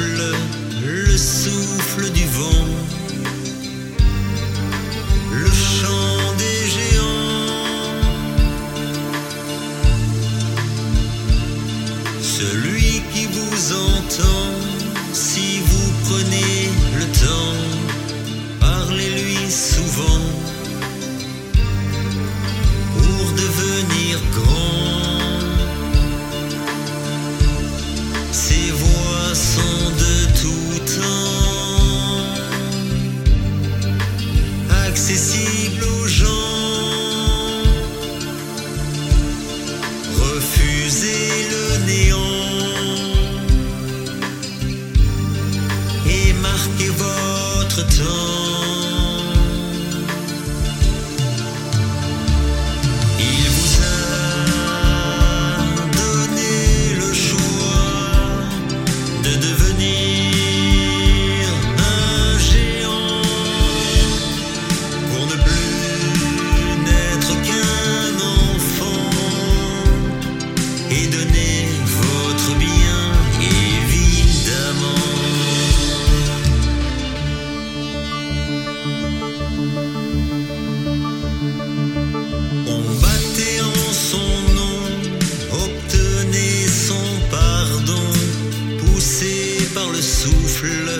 le souffle du vent. blue Souffle